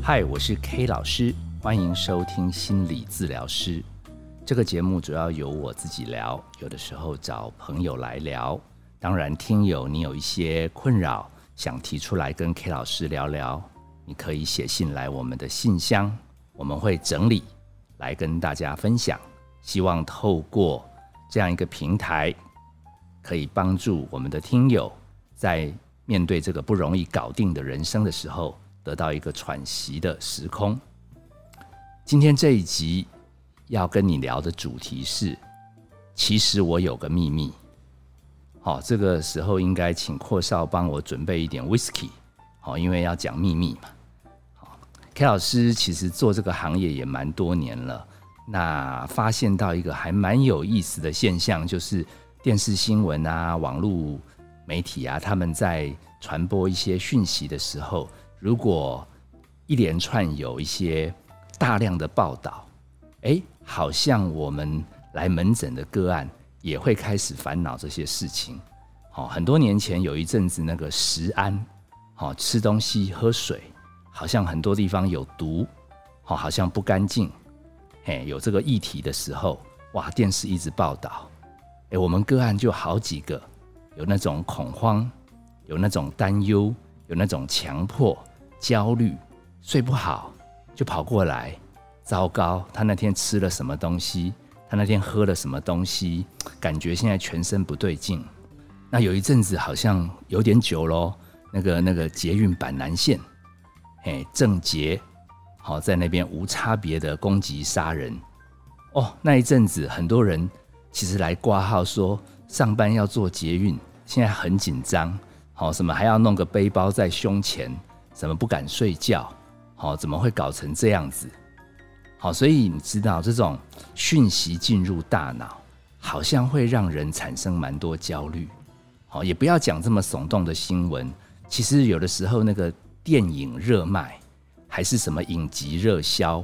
嗨，我是 K 老师，欢迎收听心理治疗师。这个节目主要由我自己聊，有的时候找朋友来聊。当然，听友你有一些困扰想提出来跟 K 老师聊聊，你可以写信来我们的信箱，我们会整理来跟大家分享。希望透过这样一个平台，可以帮助我们的听友在面对这个不容易搞定的人生的时候，得到一个喘息的时空。今天这一集要跟你聊的主题是，其实我有个秘密。好，这个时候应该请阔少帮我准备一点 whisky。好，因为要讲秘密嘛。好，K 老师其实做这个行业也蛮多年了。那发现到一个还蛮有意思的现象，就是电视新闻啊、网络媒体啊，他们在传播一些讯息的时候，如果一连串有一些大量的报道，哎，好像我们来门诊的个案也会开始烦恼这些事情。好，很多年前有一阵子那个食安，好吃东西喝水，好像很多地方有毒，好，好像不干净。嘿，有这个议题的时候，哇，电视一直报道，哎，我们个案就好几个，有那种恐慌，有那种担忧，有那种强迫、焦虑，睡不好，就跑过来，糟糕，他那天吃了什么东西？他那天喝了什么东西？感觉现在全身不对劲。那有一阵子好像有点久喽，那个那个捷运板南线，嘿，郑捷。好，在那边无差别的攻击杀人哦。那一阵子，很多人其实来挂号说上班要做捷运，现在很紧张。好，什么还要弄个背包在胸前，怎么不敢睡觉。好，怎么会搞成这样子？好，所以你知道这种讯息进入大脑，好像会让人产生蛮多焦虑。好，也不要讲这么耸动的新闻，其实有的时候那个电影热卖。还是什么影集热销，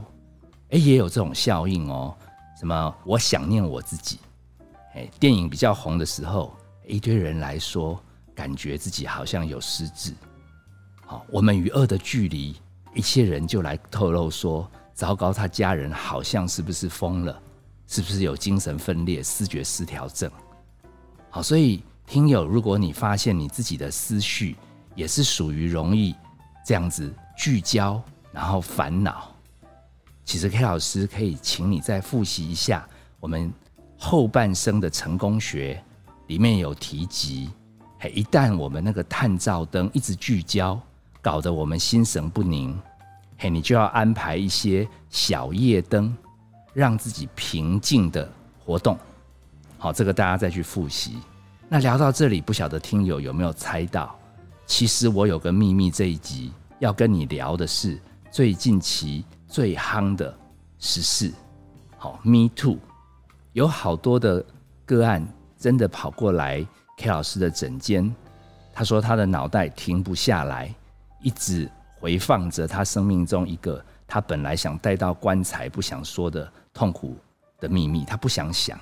哎，也有这种效应哦。什么我想念我自己，哎，电影比较红的时候，一堆人来说，感觉自己好像有失智。好，我们与恶的距离，一些人就来透露说，糟糕，他家人好像是不是疯了？是不是有精神分裂、视觉失调症？好，所以听友，如果你发现你自己的思绪也是属于容易这样子聚焦。然后烦恼，其实 K 老师可以请你再复习一下我们后半生的成功学里面有提及，嘿，一旦我们那个探照灯一直聚焦，搞得我们心神不宁，嘿，你就要安排一些小夜灯，让自己平静的活动。好，这个大家再去复习。那聊到这里，不晓得听友有没有猜到，其实我有个秘密，这一集要跟你聊的是。最近期最夯的时事，好，Me Too，有好多的个案真的跑过来 K 老师的诊间，他说他的脑袋停不下来，一直回放着他生命中一个他本来想带到棺材不想说的痛苦的秘密，他不想想，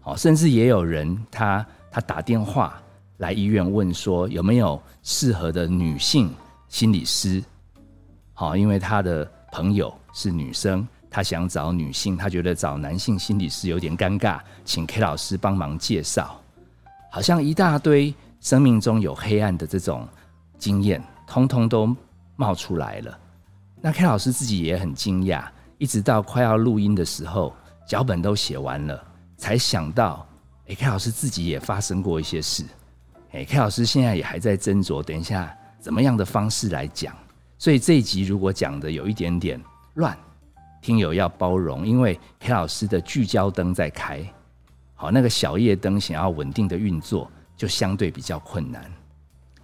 好，甚至也有人他他打电话来医院问说有没有适合的女性心理师。好，因为他的朋友是女生，他想找女性，他觉得找男性心理师有点尴尬，请 K 老师帮忙介绍。好像一大堆生命中有黑暗的这种经验，通通都冒出来了。那 K 老师自己也很惊讶，一直到快要录音的时候，脚本都写完了，才想到，哎，K 老师自己也发生过一些事。哎，K 老师现在也还在斟酌，等一下怎么样的方式来讲。所以这一集如果讲的有一点点乱，听友要包容，因为 K 老师的聚焦灯在开，好，那个小夜灯想要稳定的运作就相对比较困难，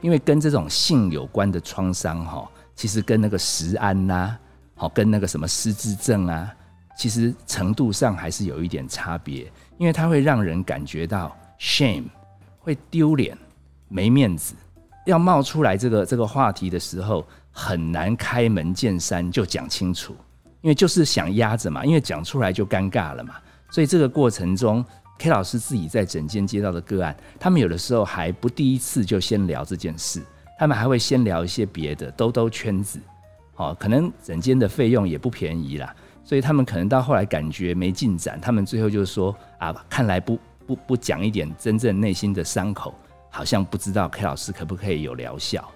因为跟这种性有关的创伤哈，其实跟那个食安呐，好，跟那个什么失智症啊，其实程度上还是有一点差别，因为它会让人感觉到 shame，会丢脸、没面子，要冒出来这个这个话题的时候。很难开门见山就讲清楚，因为就是想压着嘛，因为讲出来就尴尬了嘛。所以这个过程中，K 老师自己在诊间接到的个案，他们有的时候还不第一次就先聊这件事，他们还会先聊一些别的，兜兜圈子。哦，可能整间的费用也不便宜啦，所以他们可能到后来感觉没进展，他们最后就说啊，看来不不不讲一点真正内心的伤口，好像不知道 K 老师可不可以有疗效。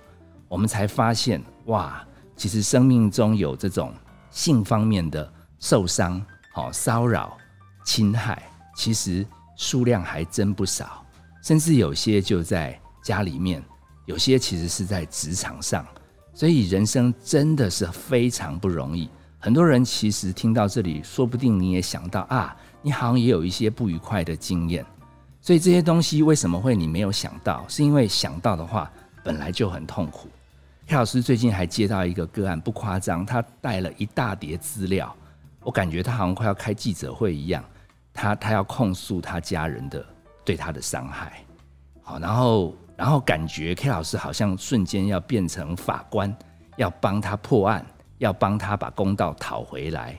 我们才发现哇，其实生命中有这种性方面的受伤、好骚扰、侵害，其实数量还真不少，甚至有些就在家里面，有些其实是在职场上。所以人生真的是非常不容易。很多人其实听到这里，说不定你也想到啊，你好像也有一些不愉快的经验。所以这些东西为什么会你没有想到？是因为想到的话本来就很痛苦。K 老师最近还接到一个个案，不夸张，他带了一大叠资料，我感觉他好像快要开记者会一样。他他要控诉他家人的对他的伤害。好，然后。然后感觉 K 老师好像瞬间要变成法官，要帮他破案，要帮他把公道讨回来。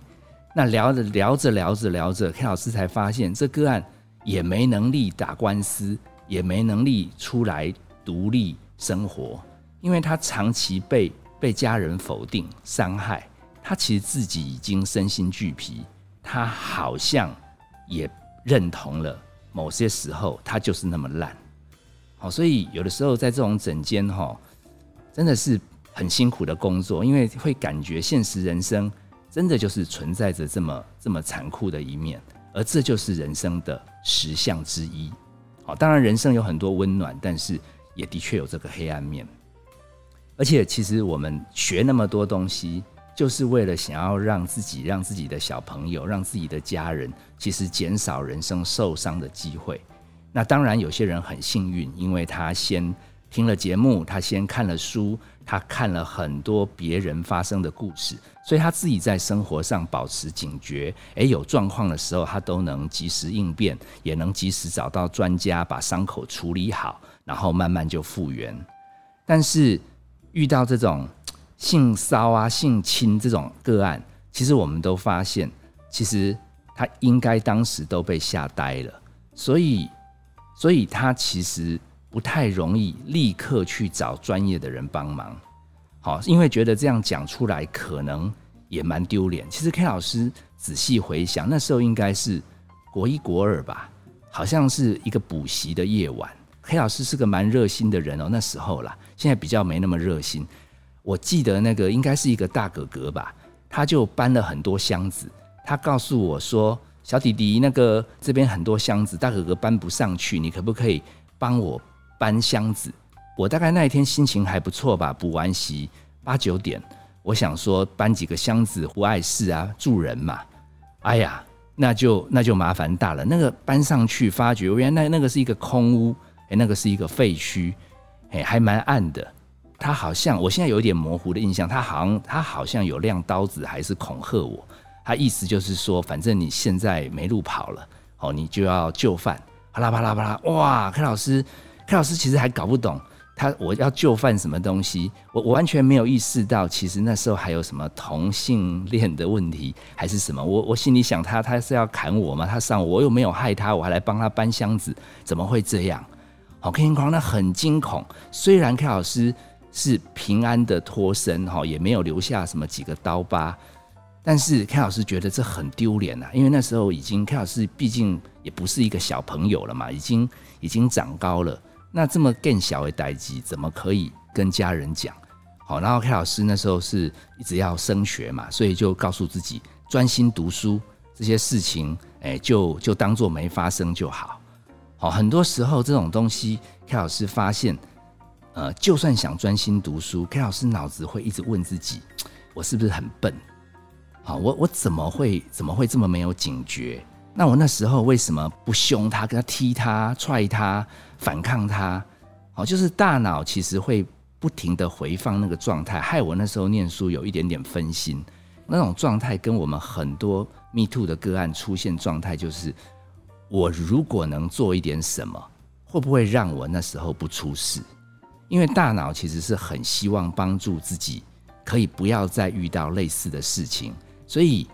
那聊着聊着聊着聊着，K 老师才发现这个案也没能力打官司，也没能力出来独立生活，因为他长期被被家人否定、伤害，他其实自己已经身心俱疲，他好像也认同了某些时候他就是那么烂。好，所以有的时候在这种整间哈，真的是很辛苦的工作，因为会感觉现实人生真的就是存在着这么这么残酷的一面，而这就是人生的实相之一。好，当然人生有很多温暖，但是也的确有这个黑暗面。而且其实我们学那么多东西，就是为了想要让自己、让自己的小朋友、让自己的家人，其实减少人生受伤的机会。那当然，有些人很幸运，因为他先听了节目，他先看了书，他看了很多别人发生的故事，所以他自己在生活上保持警觉。诶，有状况的时候，他都能及时应变，也能及时找到专家把伤口处理好，然后慢慢就复原。但是遇到这种性骚啊、性侵这种个案，其实我们都发现，其实他应该当时都被吓呆了，所以。所以他其实不太容易立刻去找专业的人帮忙，好，因为觉得这样讲出来可能也蛮丢脸。其实 K 老师仔细回想，那时候应该是国一国二吧，好像是一个补习的夜晚。K 老师是个蛮热心的人哦，那时候啦，现在比较没那么热心。我记得那个应该是一个大哥哥吧，他就搬了很多箱子，他告诉我说。小弟弟，那个这边很多箱子，大哥哥搬不上去，你可不可以帮我搬箱子？我大概那一天心情还不错吧，补完习八九点，我想说搬几个箱子不碍事啊，助人嘛。哎呀，那就那就麻烦大了。那个搬上去，发觉原来那那个是一个空屋，哎，那个是一个废墟，哎，还蛮暗的。他好像，我现在有一点模糊的印象，他好像他好像有亮刀子，还是恐吓我。他意思就是说，反正你现在没路跑了，哦，你就要就范，啪啦啪啦啪啦，哇！K 老师，K 老师其实还搞不懂他我要就范什么东西，我我完全没有意识到，其实那时候还有什么同性恋的问题，还是什么？我我心里想，他他是要砍我吗？他上我又没有害他，我还来帮他搬箱子，怎么会这样？好，K 光那很惊恐。虽然 K 老师是平安的脱身，哈，也没有留下什么几个刀疤。但是 K 老师觉得这很丢脸呐，因为那时候已经 K 老师毕竟也不是一个小朋友了嘛，已经已经长高了。那这么更小的代际，怎么可以跟家人讲？好，然后 K 老师那时候是一直要升学嘛，所以就告诉自己专心读书，这些事情哎就就当做没发生就好。好，很多时候这种东西，K 老师发现，呃，就算想专心读书，K 老师脑子会一直问自己，我是不是很笨？好，我我怎么会怎么会这么没有警觉？那我那时候为什么不凶他，跟他踢他、踹他、反抗他？好，就是大脑其实会不停的回放那个状态，害我那时候念书有一点点分心。那种状态跟我们很多 Me Too 的个案出现状态，就是我如果能做一点什么，会不会让我那时候不出事？因为大脑其实是很希望帮助自己，可以不要再遇到类似的事情。所以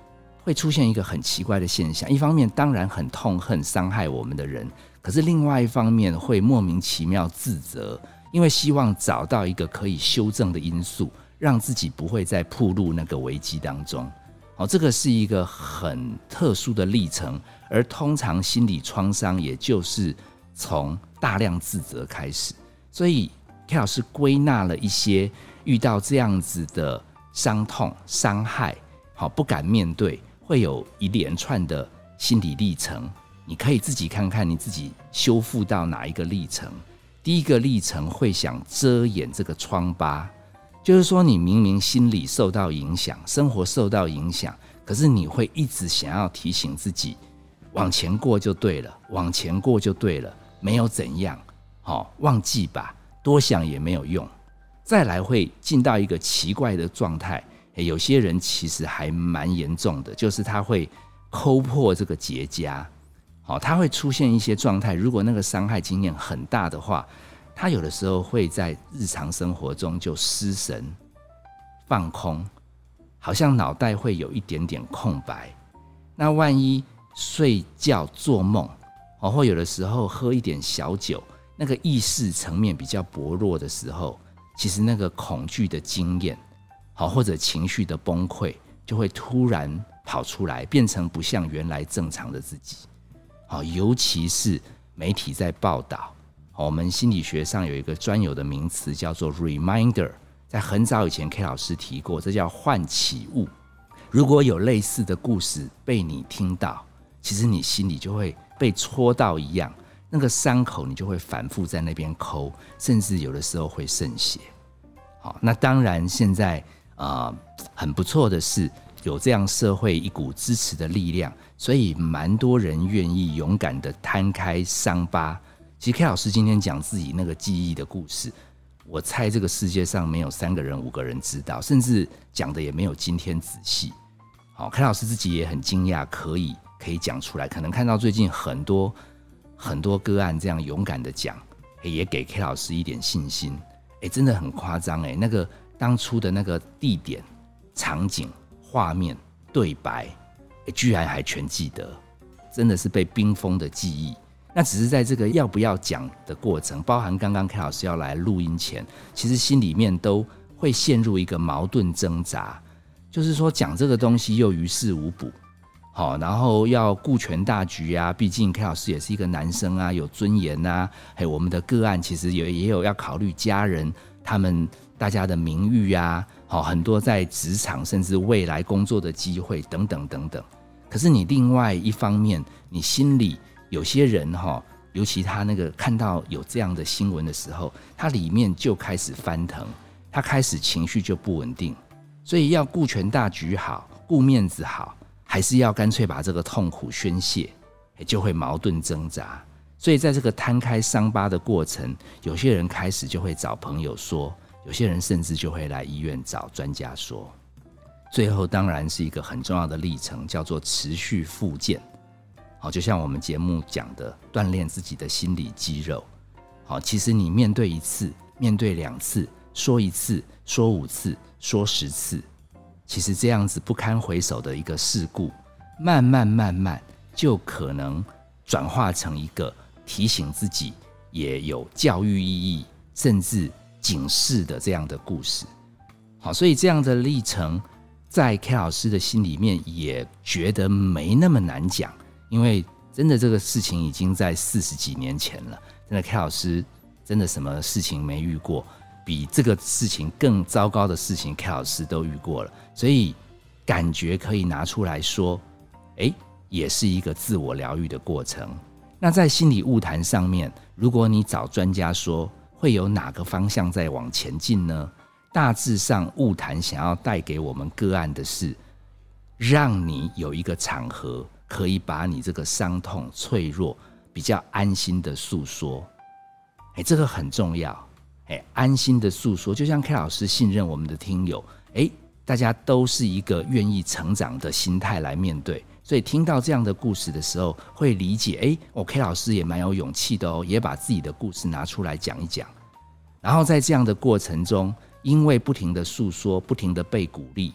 会出现一个很奇怪的现象，一方面当然很痛恨伤害我们的人，可是另外一方面会莫名其妙自责，因为希望找到一个可以修正的因素，让自己不会再暴露那个危机当中。哦，这个是一个很特殊的历程，而通常心理创伤也就是从大量自责开始。所以 K 老师归纳了一些遇到这样子的伤痛、伤害，好不敢面对，会有一连串的心理历程。你可以自己看看你自己修复到哪一个历程。第一个历程会想遮掩这个疮疤。就是说，你明明心理受到影响，生活受到影响，可是你会一直想要提醒自己，往前过就对了，往前过就对了，没有怎样，好，忘记吧，多想也没有用。再来会进到一个奇怪的状态，有些人其实还蛮严重的，就是他会抠破这个结痂，好，他会出现一些状态。如果那个伤害经验很大的话。他有的时候会在日常生活中就失神、放空，好像脑袋会有一点点空白。那万一睡觉做梦，哦，或有的时候喝一点小酒，那个意识层面比较薄弱的时候，其实那个恐惧的经验，好或者情绪的崩溃，就会突然跑出来，变成不像原来正常的自己。好，尤其是媒体在报道。我们心理学上有一个专有的名词叫做 reminder，在很早以前 K 老师提过，这叫唤起物。如果有类似的故事被你听到，其实你心里就会被戳到一样，那个伤口你就会反复在那边抠，甚至有的时候会渗血。好，那当然现在啊很不错的是有这样社会一股支持的力量，所以蛮多人愿意勇敢的摊开伤疤。其实 K 老师今天讲自己那个记忆的故事，我猜这个世界上没有三个人、五个人知道，甚至讲的也没有今天仔细。好，K 老师自己也很惊讶，可以可以讲出来。可能看到最近很多很多个案这样勇敢的讲，也给 K 老师一点信心。哎，真的很夸张哎，那个当初的那个地点、场景、画面、对白，居然还全记得，真的是被冰封的记忆。那只是在这个要不要讲的过程，包含刚刚 K 老师要来录音前，其实心里面都会陷入一个矛盾挣扎，就是说讲这个东西又于事无补，好，然后要顾全大局啊，毕竟 K 老师也是一个男生啊，有尊严呐，还有我们的个案其实也也有要考虑家人他们大家的名誉啊，好，很多在职场甚至未来工作的机会等等等等，可是你另外一方面，你心里。有些人哈，尤其他那个看到有这样的新闻的时候，他里面就开始翻腾，他开始情绪就不稳定，所以要顾全大局好，顾面子好，还是要干脆把这个痛苦宣泄，就会矛盾挣扎。所以在这个摊开伤疤的过程，有些人开始就会找朋友说，有些人甚至就会来医院找专家说，最后当然是一个很重要的历程，叫做持续复健。好，就像我们节目讲的，锻炼自己的心理肌肉。好，其实你面对一次，面对两次，说一次，说五次，说十次，其实这样子不堪回首的一个事故，慢慢慢慢就可能转化成一个提醒自己，也有教育意义，甚至警示的这样的故事。好，所以这样的历程，在 K 老师的心里面也觉得没那么难讲。因为真的这个事情已经在四十几年前了，真的 K 老师真的什么事情没遇过，比这个事情更糟糕的事情 K 老师都遇过了，所以感觉可以拿出来说，哎，也是一个自我疗愈的过程。那在心理物谈上面，如果你找专家说会有哪个方向在往前进呢？大致上物谈想要带给我们个案的是，让你有一个场合。可以把你这个伤痛、脆弱比较安心的诉说，哎，这个很重要，哎，安心的诉说，就像 K 老师信任我们的听友，哎，大家都是一个愿意成长的心态来面对，所以听到这样的故事的时候，会理解，哎，我 K 老师也蛮有勇气的哦，也把自己的故事拿出来讲一讲，然后在这样的过程中，因为不停的诉说，不停的被鼓励，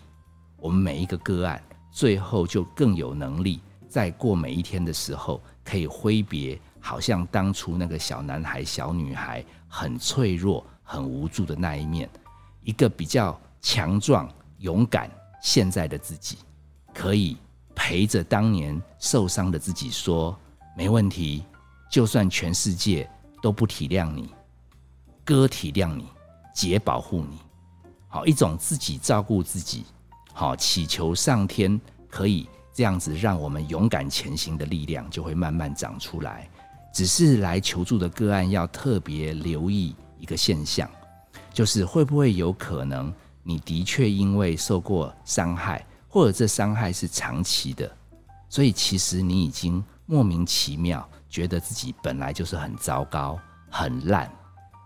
我们每一个个案最后就更有能力。在过每一天的时候，可以挥别，好像当初那个小男孩、小女孩很脆弱、很无助的那一面，一个比较强壮、勇敢现在的自己，可以陪着当年受伤的自己说：“没问题，就算全世界都不体谅你，哥体谅你，姐保护你。”好，一种自己照顾自己，好，祈求上天可以这样子让我们勇敢前行的力量就会慢慢长出来。只是来求助的个案要特别留意一个现象，就是会不会有可能你的确因为受过伤害，或者这伤害是长期的，所以其实你已经莫名其妙觉得自己本来就是很糟糕、很烂，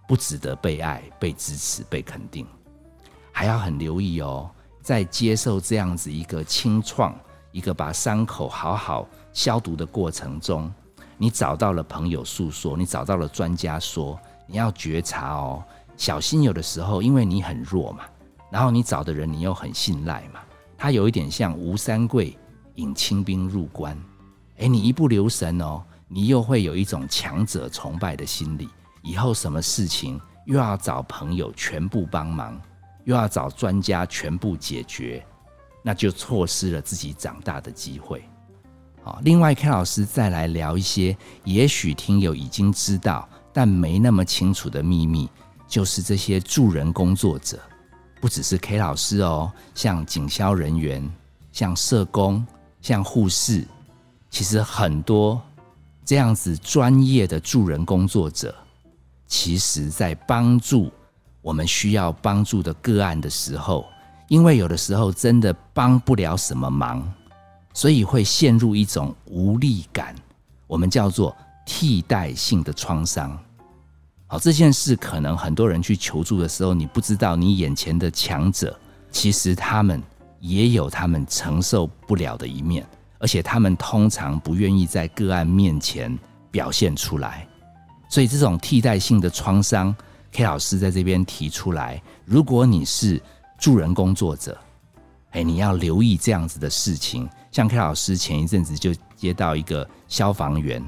不值得被爱、被支持、被肯定。还要很留意哦，在接受这样子一个清创、一个把伤口好好消毒的过程中，你找到了朋友诉说，你找到了专家说，你要觉察哦，小心有的时候因为你很弱嘛，然后你找的人你又很信赖嘛，他有一点像吴三桂引清兵入关，诶，你一不留神哦，你又会有一种强者崇拜的心理，以后什么事情又要找朋友全部帮忙。又要找专家全部解决，那就错失了自己长大的机会。好，另外 K 老师再来聊一些，也许听友已经知道但没那么清楚的秘密，就是这些助人工作者，不只是 K 老师哦，像警消人员、像社工、像护士，其实很多这样子专业的助人工作者，其实在帮助。我们需要帮助的个案的时候，因为有的时候真的帮不了什么忙，所以会陷入一种无力感，我们叫做替代性的创伤。好，这件事可能很多人去求助的时候，你不知道你眼前的强者，其实他们也有他们承受不了的一面，而且他们通常不愿意在个案面前表现出来，所以这种替代性的创伤。K 老师在这边提出来，如果你是助人工作者，哎，你要留意这样子的事情。像 K 老师前一阵子就接到一个消防员，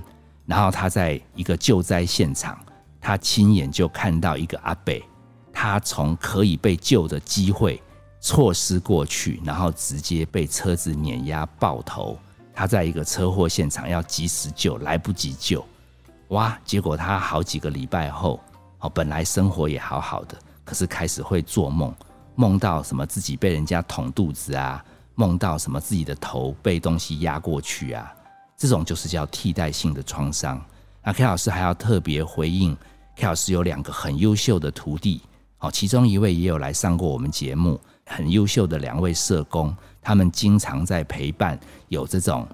然后他在一个救灾现场，他亲眼就看到一个阿北，他从可以被救的机会错失过去，然后直接被车子碾压爆头。他在一个车祸现场要及时救，来不及救，哇！结果他好几个礼拜后。哦，本来生活也好好的，可是开始会做梦，梦到什么自己被人家捅肚子啊，梦到什么自己的头被东西压过去啊，这种就是叫替代性的创伤。那 K 老师还要特别回应，K 老师有两个很优秀的徒弟，哦，其中一位也有来上过我们节目，很优秀的两位社工，他们经常在陪伴有这种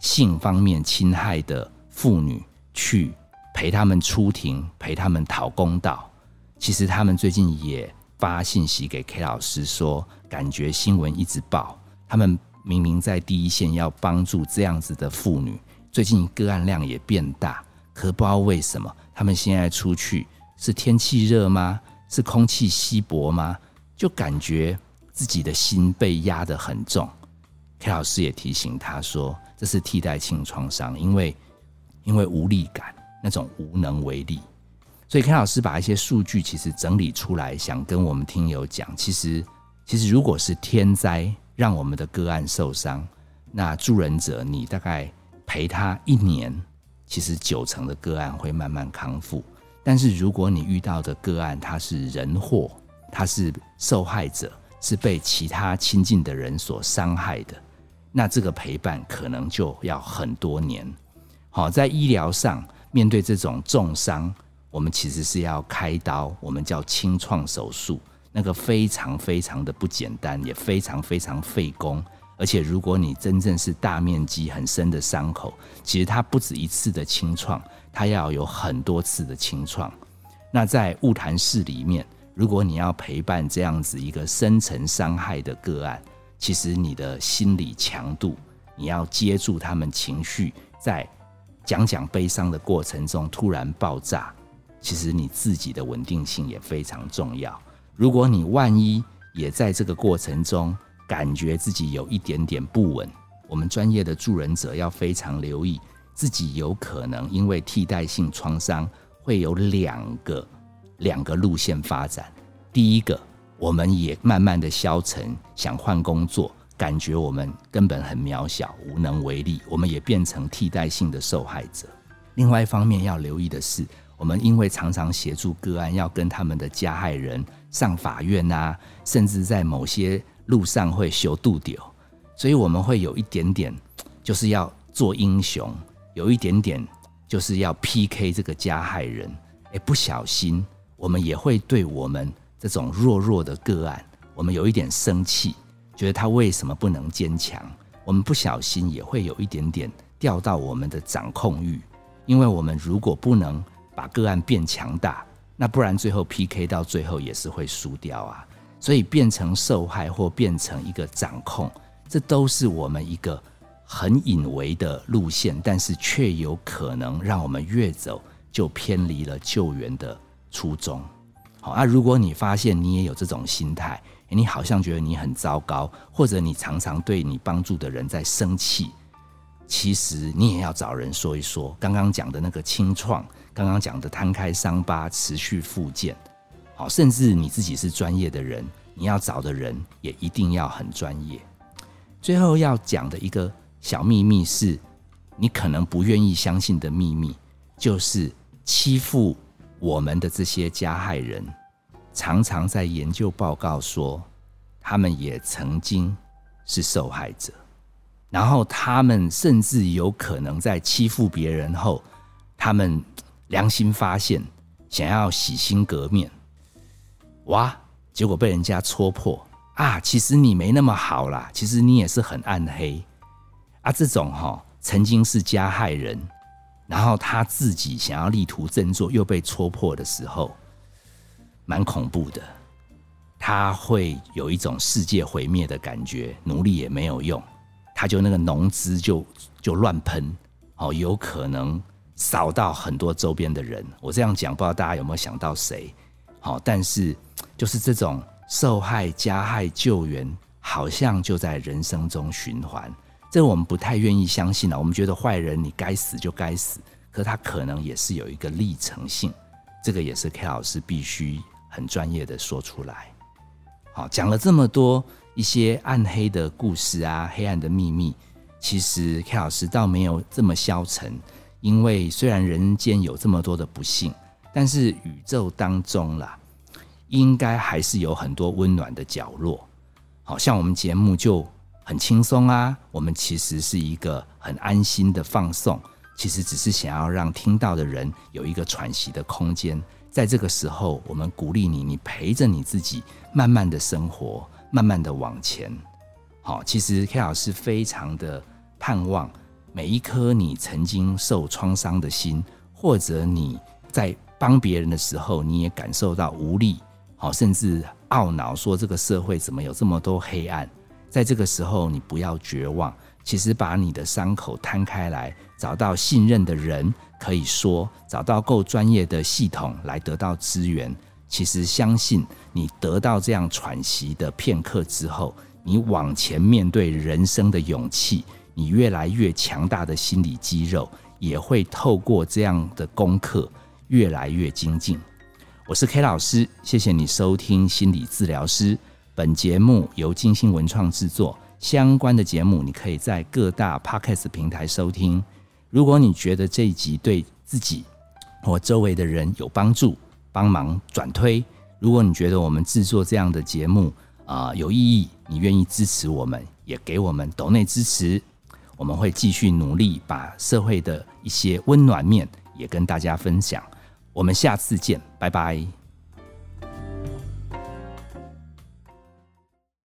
性方面侵害的妇女去。陪他们出庭，陪他们讨公道。其实他们最近也发信息给 K 老师说，感觉新闻一直报，他们明明在第一线要帮助这样子的妇女，最近个案量也变大，可不知道为什么，他们现在出去是天气热吗？是空气稀薄吗？就感觉自己的心被压得很重。K 老师也提醒他说，这是替代性创伤，因为因为无力感。那种无能为力，所以 K 老师把一些数据其实整理出来，想跟我们听友讲，其实其实如果是天灾让我们的个案受伤，那助人者你大概陪他一年，其实九成的个案会慢慢康复。但是如果你遇到的个案他是人祸，他是受害者，是被其他亲近的人所伤害的，那这个陪伴可能就要很多年。好，在医疗上。面对这种重伤，我们其实是要开刀，我们叫清创手术，那个非常非常的不简单，也非常非常费工。而且如果你真正是大面积很深的伤口，其实它不止一次的清创，它要有很多次的清创。那在物谈室里面，如果你要陪伴这样子一个深层伤害的个案，其实你的心理强度，你要接住他们情绪，在。讲讲悲伤的过程中突然爆炸，其实你自己的稳定性也非常重要。如果你万一也在这个过程中感觉自己有一点点不稳，我们专业的助人者要非常留意，自己有可能因为替代性创伤会有两个两个路线发展。第一个，我们也慢慢的消沉，想换工作，感觉我们根本很渺小，无能为力，我们也变成替代性的受害者。另外一方面要留意的是，我们因为常常协助个案，要跟他们的加害人上法院啊，甚至在某些路上会修度丢，所以我们会有一点点，就是要做英雄，有一点点就是要 PK 这个加害人。哎，不小心，我们也会对我们这种弱弱的个案，我们有一点生气，觉得他为什么不能坚强？我们不小心也会有一点点掉到我们的掌控欲，因为我们如果不能把个案变强大，那不然最后 PK 到最后也是会输掉啊。所以变成受害或变成一个掌控，这都是我们一个很隐微的路线，但是却有可能让我们越走。就偏离了救援的初衷。好，那如果你发现你也有这种心态，你好像觉得你很糟糕，或者你常常对你帮助的人在生气，其实你也要找人说一说。刚刚讲的那个清创，刚刚讲的摊开伤疤持续复健，好，甚至你自己是专业的人，你要找的人也一定要很专业。最后要讲的一个小秘密是，你可能不愿意相信的秘密，就是。欺负我们的这些加害人，常常在研究报告说，他们也曾经是受害者，然后他们甚至有可能在欺负别人后，他们良心发现，想要洗心革面，哇，结果被人家戳破啊！其实你没那么好啦，其实你也是很暗黑啊！这种哈，曾经是加害人。然后他自己想要力图振作，又被戳破的时候，蛮恐怖的。他会有一种世界毁灭的感觉，努力也没有用，他就那个浓汁就就乱喷，哦，有可能扫到很多周边的人。我这样讲，不知道大家有没有想到谁？好，但是就是这种受害、加害、救援，好像就在人生中循环。这我们不太愿意相信了。我们觉得坏人你该死就该死，可他可能也是有一个历程性，这个也是 K 老师必须很专业的说出来。好，讲了这么多一些暗黑的故事啊，黑暗的秘密，其实 K 老师倒没有这么消沉，因为虽然人间有这么多的不幸，但是宇宙当中啦，应该还是有很多温暖的角落。好像我们节目就。很轻松啊，我们其实是一个很安心的放送，其实只是想要让听到的人有一个喘息的空间。在这个时候，我们鼓励你，你陪着你自己，慢慢的生活，慢慢的往前。好，其实 K 老师非常的盼望每一颗你曾经受创伤的心，或者你在帮别人的时候，你也感受到无力，好，甚至懊恼，说这个社会怎么有这么多黑暗。在这个时候，你不要绝望。其实，把你的伤口摊开来，找到信任的人可以说，找到够专业的系统来得到资源。其实，相信你得到这样喘息的片刻之后，你往前面对人生的勇气，你越来越强大的心理肌肉，也会透过这样的功课越来越精进。我是 K 老师，谢谢你收听心理治疗师。本节目由金星文创制作，相关的节目你可以在各大 podcast 平台收听。如果你觉得这一集对自己或周围的人有帮助，帮忙转推。如果你觉得我们制作这样的节目啊有意义，你愿意支持我们，也给我们抖内支持，我们会继续努力把社会的一些温暖面也跟大家分享。我们下次见，拜拜。